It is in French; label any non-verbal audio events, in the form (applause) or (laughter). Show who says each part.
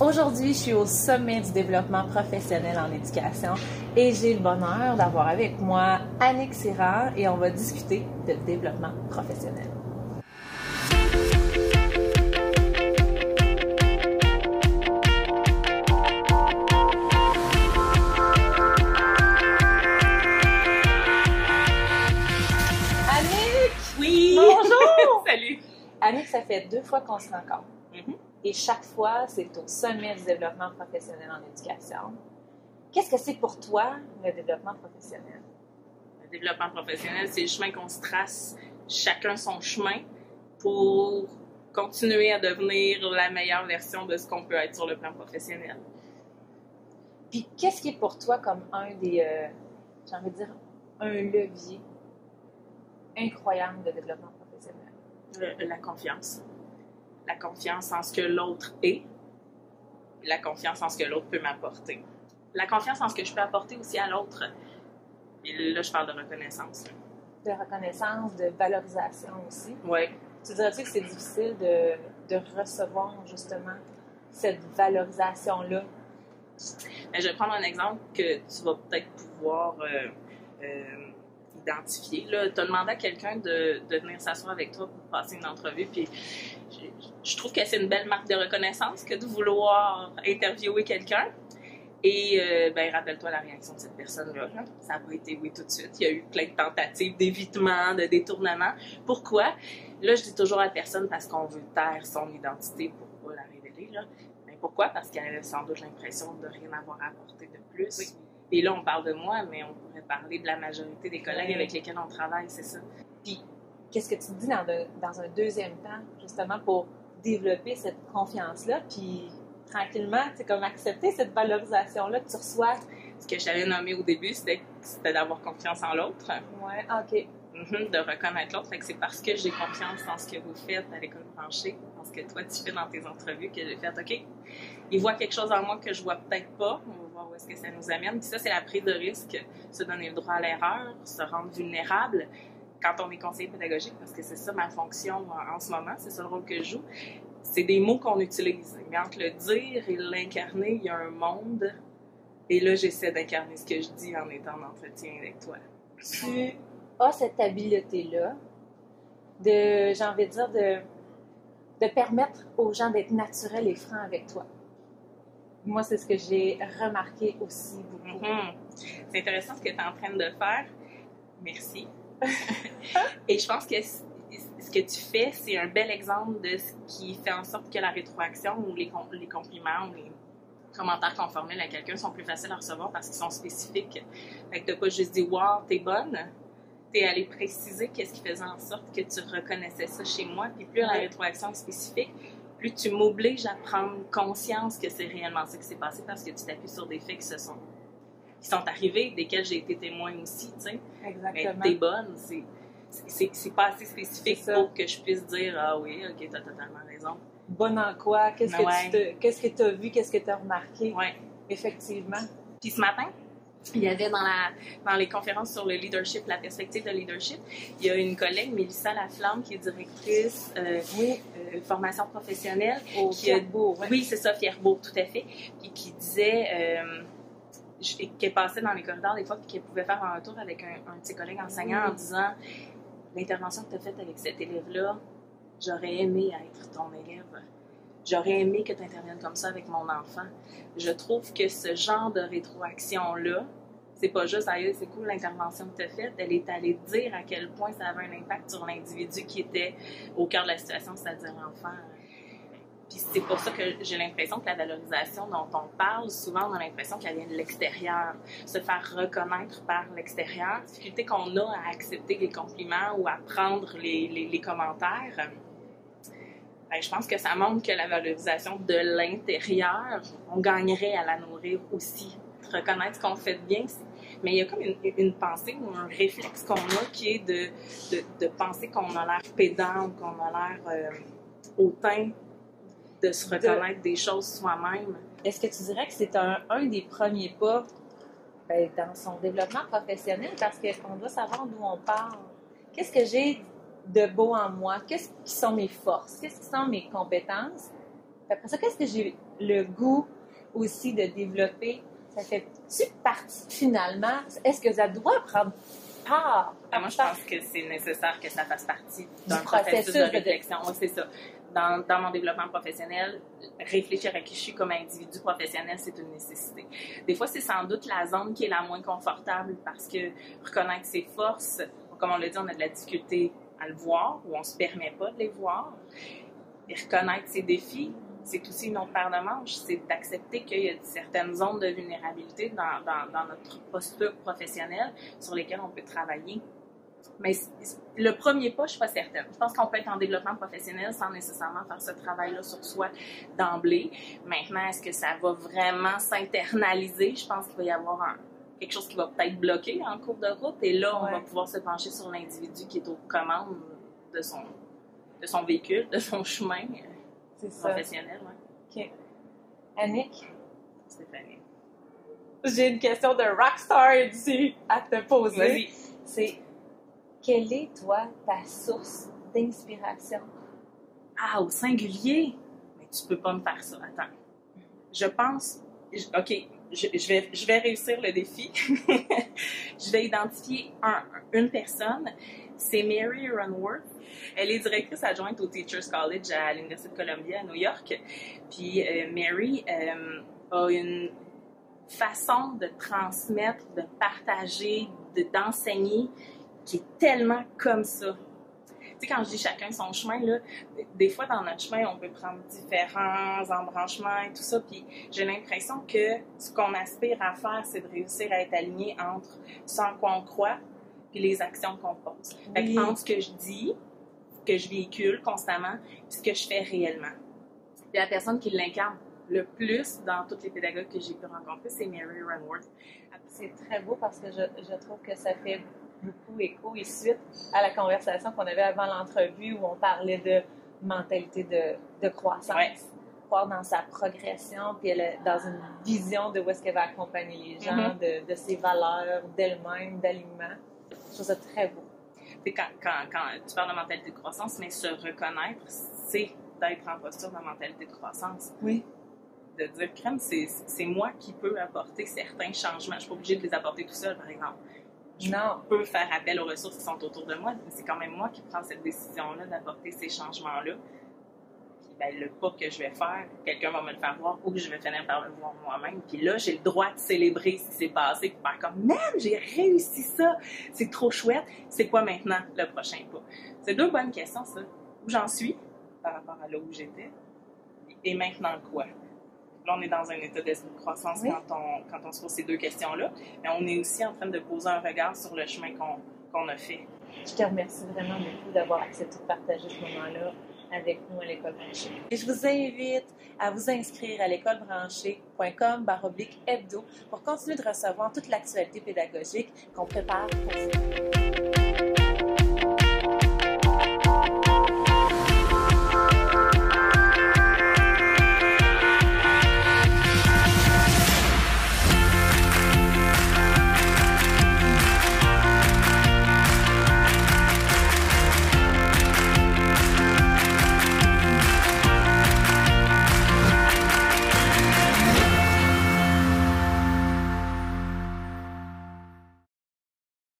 Speaker 1: Aujourd'hui, je suis au sommet du développement professionnel en éducation et j'ai le bonheur d'avoir avec moi Annick Sira et on va discuter de développement professionnel. Annick!
Speaker 2: Oui!
Speaker 1: Bonjour! (laughs)
Speaker 2: Salut!
Speaker 1: Annick, ça fait deux fois qu'on se rencontre. Et chaque fois, c'est au sommet du développement professionnel en éducation. Qu'est-ce que c'est pour toi, le développement professionnel?
Speaker 2: Le développement professionnel, c'est le chemin qu'on se trace, chacun son chemin, pour continuer à devenir la meilleure version de ce qu'on peut être sur le plan professionnel.
Speaker 1: Puis, qu'est-ce qui est pour toi comme un des, euh, j'ai envie de dire, un levier incroyable de développement professionnel?
Speaker 2: Le- la confiance. La confiance en ce que l'autre est, la confiance en ce que l'autre peut m'apporter. La confiance en ce que je peux apporter aussi à l'autre. Et là, je parle de reconnaissance.
Speaker 1: De reconnaissance, de valorisation aussi.
Speaker 2: Oui.
Speaker 1: Tu dirais-tu que c'est difficile de, de recevoir justement cette valorisation-là?
Speaker 2: Mais je vais prendre un exemple que tu vas peut-être pouvoir euh, euh, identifier. Tu as demandé à quelqu'un de, venir s'asseoir avec toi pour passer une entrevue, puis je, trouve que c'est une belle marque de reconnaissance que de vouloir interviewer quelqu'un. Et euh, ben, rappelle-toi la réaction de cette personne-là. là. Ça n'a pas été oui tout de suite. Il y a eu plein de tentatives d'évitement, de détournement. Pourquoi? Là, je dis toujours à la personne parce qu'on veut taire son identité pour pas la révéler. Là. Mais pourquoi? Parce qu'elle a sans doute l'impression de rien avoir à apporter de plus. Et là, on parle de moi, mais on pourrait parler de la majorité des collègues avec lesquels on travaille, c'est ça.
Speaker 1: Qu'est-ce que tu dis dans, dans un deuxième temps, justement, pour développer cette confiance-là, puis tranquillement, c'est comme accepter cette valorisation-là que tu reçois?
Speaker 2: Ce que je t'avais nommé au début, c'était d'avoir confiance en l'autre,
Speaker 1: Ouais, OK.
Speaker 2: Mhm, de reconnaître l'autre. Fait que c'est parce que j'ai confiance en ce que vous faites à l'école branchée, en ce que toi tu fais dans tes entrevues, que j'ai fait OK. Il voit quelque chose en moi que je vois peut-être pas. Est-ce que ça nous amène. Puis ça, c'est la prise de risque, se donner le droit à l'erreur, se rendre vulnérable quand on est conseiller pédagogique, parce que c'est ça ma fonction en ce moment, c'est ça le rôle que je joue. C'est des mots qu'on utilise. Mais entre le dire et l'incarner, il y a un monde. Et là, j'essaie d'incarner ce que je dis en étant en entretien avec toi.
Speaker 1: Tu as cette habileté-là de, j'ai envie de dire, de, de permettre aux gens d'être naturels et francs avec toi. Moi, c'est ce que j'ai remarqué aussi beaucoup.
Speaker 2: Mhm. C'est intéressant ce que tu es en train de faire. Merci. (laughs) Et je pense que ce que tu fais, c'est un bel exemple de ce qui fait en sorte que la rétroaction ou les, com- les compliments ou les commentaires qu'on formule à quelqu'un sont plus faciles à recevoir parce qu'ils sont spécifiques. Fait que tu pas juste dit « Wow, t'es bonne », t'es allé préciser qu'est-ce qui faisait en sorte que tu reconnaissais ça chez moi. Puis plus la rétroaction est spécifique, plus tu m'obliges à prendre conscience que c'est réellement ça qui s'est passé parce que tu t'appuies sur des faits qui se sont qui sont arrivés, desquels j'ai été témoin aussi, tu sais. Mais
Speaker 1: Exactement.
Speaker 2: t'es bonne, c'est c'est c'est pas assez spécifique pour que je puisse dire ah oui, ok, t'as totalement raison.
Speaker 1: Bonne en quoi? Qu'est-ce que
Speaker 2: Ouais.
Speaker 1: tu te- qu'est-ce que as vu? Qu'est-ce que tu as remarqué?
Speaker 2: Ouais.
Speaker 1: Effectivement.
Speaker 2: Puis ce matin, il y avait dans, la, dans les conférences sur le leadership, la perspective de leadership, il y a une collègue, Mélissa Laflamme, qui est directrice euh,
Speaker 1: Oui,
Speaker 2: euh, formation professionnelle.
Speaker 1: au
Speaker 2: Qui a-
Speaker 1: ouais.
Speaker 2: Oui, c'est ça, Fierbourg, tout à fait. Puis qui disait, euh, qu'elle passait dans les corridors des fois, puis qu'elle pouvait faire un tour avec un, un de ses collègues enseignants en disant L'intervention que tu as faite avec cet élève-là, j'aurais aimé être ton élève. J'aurais aimé que tu interviennes comme ça avec mon enfant. Je trouve que ce genre de rétroaction-là, c'est pas juste aïe, c'est cool l'intervention que tu as faite, elle est allée dire à quel point ça avait un impact sur l'individu qui était au cœur de la situation, c'est-à-dire l'enfant. Puis c'est pour ça que j'ai l'impression que la valorisation dont on parle, souvent on a l'impression qu'elle vient de l'extérieur, se faire reconnaître par l'extérieur, difficulté qu'on a à accepter les compliments ou à prendre les- les commentaires. Ben, je pense que ça montre que la valorisation de l'intérieur, on gagnerait à la nourrir aussi. Reconnaître ce qu'on fait de bien, mais il y a comme une, une pensée ou un réflexe qu'on a qui est de, de, de penser qu'on a l'air pédant ou qu'on a l'air euh, hautain de se reconnaître des choses soi-même.
Speaker 1: Est-ce que tu dirais que c'est un, un des premiers pas ben, dans son développement professionnel? Parce qu'on doit savoir d'où on part. Qu'est-ce que j'ai de beau en moi? Qu'est-ce qui sont mes forces? Qu'est-ce qui sont mes compétences? après ça, qu'est-ce que j'ai le goût aussi de développer? Ça fait-tu partie finalement? Est-ce que ça doit prendre part?
Speaker 2: Ah, moi, je pense que c'est nécessaire que ça fasse partie d'un processus, de réflexion. Oui, c'est ça. Dans, dans, mon développement professionnel, réfléchir à qui je suis comme individu professionnel, c'est une nécessité. Des fois, c'est sans doute la zone qui est la moins confortable parce que reconnaître ses forces, comme on l'a dit, on a de la difficulté à le voir ou on ne se permet pas de les voir. Et reconnaître ses défis, c'est aussi une autre part de manche, c'est d'accepter qu'il y a certaines zones de vulnérabilité dans, dans, dans, notre posture professionnelle sur lesquelles on peut travailler. Mais le premier pas, je ne suis pas certaine. Je pense qu'on peut être en développement professionnel sans nécessairement faire ce travail-là sur soi d'emblée. Maintenant, est-ce que ça va vraiment s'internaliser? Je pense qu'il va y avoir un, quelque chose qui va peut-être bloquer en cours de route. Et là, on va pouvoir se pencher sur l'individu qui est aux commandes de son, de son véhicule, de son chemin professionnel. Ouais.
Speaker 1: OK. Annick?
Speaker 2: Stéphanie.
Speaker 1: J'ai une question de rockstar ici à te poser. C'est quelle est, toi, ta source d'inspiration?
Speaker 2: Ah, au singulier? Mais tu peux pas me faire ça. Attends. Je pense. OK, je, vais, réussir le défi. (laughs) je vais identifier un, une personne. C'est Mary Runworth. Elle est directrice adjointe au Teachers College à l'Université de Columbia à New York. Puis euh, Mary euh, a une façon de transmettre, de partager, d'enseigner qui est tellement comme ça. Tu sais, quand je dis chacun son chemin, là, des fois dans notre chemin, on peut prendre différents embranchements et tout ça, puis j'ai l'impression que ce qu'on aspire à faire, c'est de réussir à être aligné entre ce en quoi on croit puis les actions qu'on pose. Fait entre ce que je dis, que je véhicule constamment, puis ce que je fais réellement. Puis la personne qui l'incarne le plus dans toutes les pédagogues que j'ai pu rencontrer, c'est Mary Runworth.
Speaker 1: C'est très beau parce que je, je trouve que ça fait beaucoup écho et suite à la conversation qu'on avait avant l'entrevue où on parlait de mentalité de, de croissance. Croire dans sa progression, puis elle est dans une vision de où est-ce qu'elle va accompagner les gens, mm-hmm. de, de, ses valeurs, d'elle-même, d'alignement. Je trouve ça très beau.
Speaker 2: Quand, quand, quand, tu parles de mentalité de croissance, mais se reconnaître, c'est d'être en posture de mentalité de croissance.
Speaker 1: Oui.
Speaker 2: De dire, crème, c'est moi qui peux apporter certains changements. Je ne suis pas obligée de les apporter tout seul, par exemple non. peux faire appel aux ressources qui sont autour de moi, mais c'est quand même moi qui prends cette décision-là d'apporter ces changements-là. Puis ben, le pas que je vais faire, quelqu'un va me le faire voir ou je vais finir par le voir moi-même. Puis là, j'ai le droit de célébrer ce qui s'est passé, puis faire comme, même, j'ai réussi ça, c'est trop chouette. C'est quoi maintenant le prochain pas? C'est deux bonnes questions, ça. Où j'en suis par rapport à là où j'étais? Et maintenant quoi? Là, on est dans un état de croissance quand, on, quand on se pose ces deux questions-là. Mais on est aussi en train de poser un regard sur le chemin qu'on a fait.
Speaker 1: Je te remercie vraiment beaucoup d'avoir accepté de partager ce moment-là avec nous à l'école branchée. Et je vous invite à vous inscrire à l'écolebranchée.com baroblique hebdo pour continuer de recevoir toute l'actualité pédagogique qu'on prépare pour vous.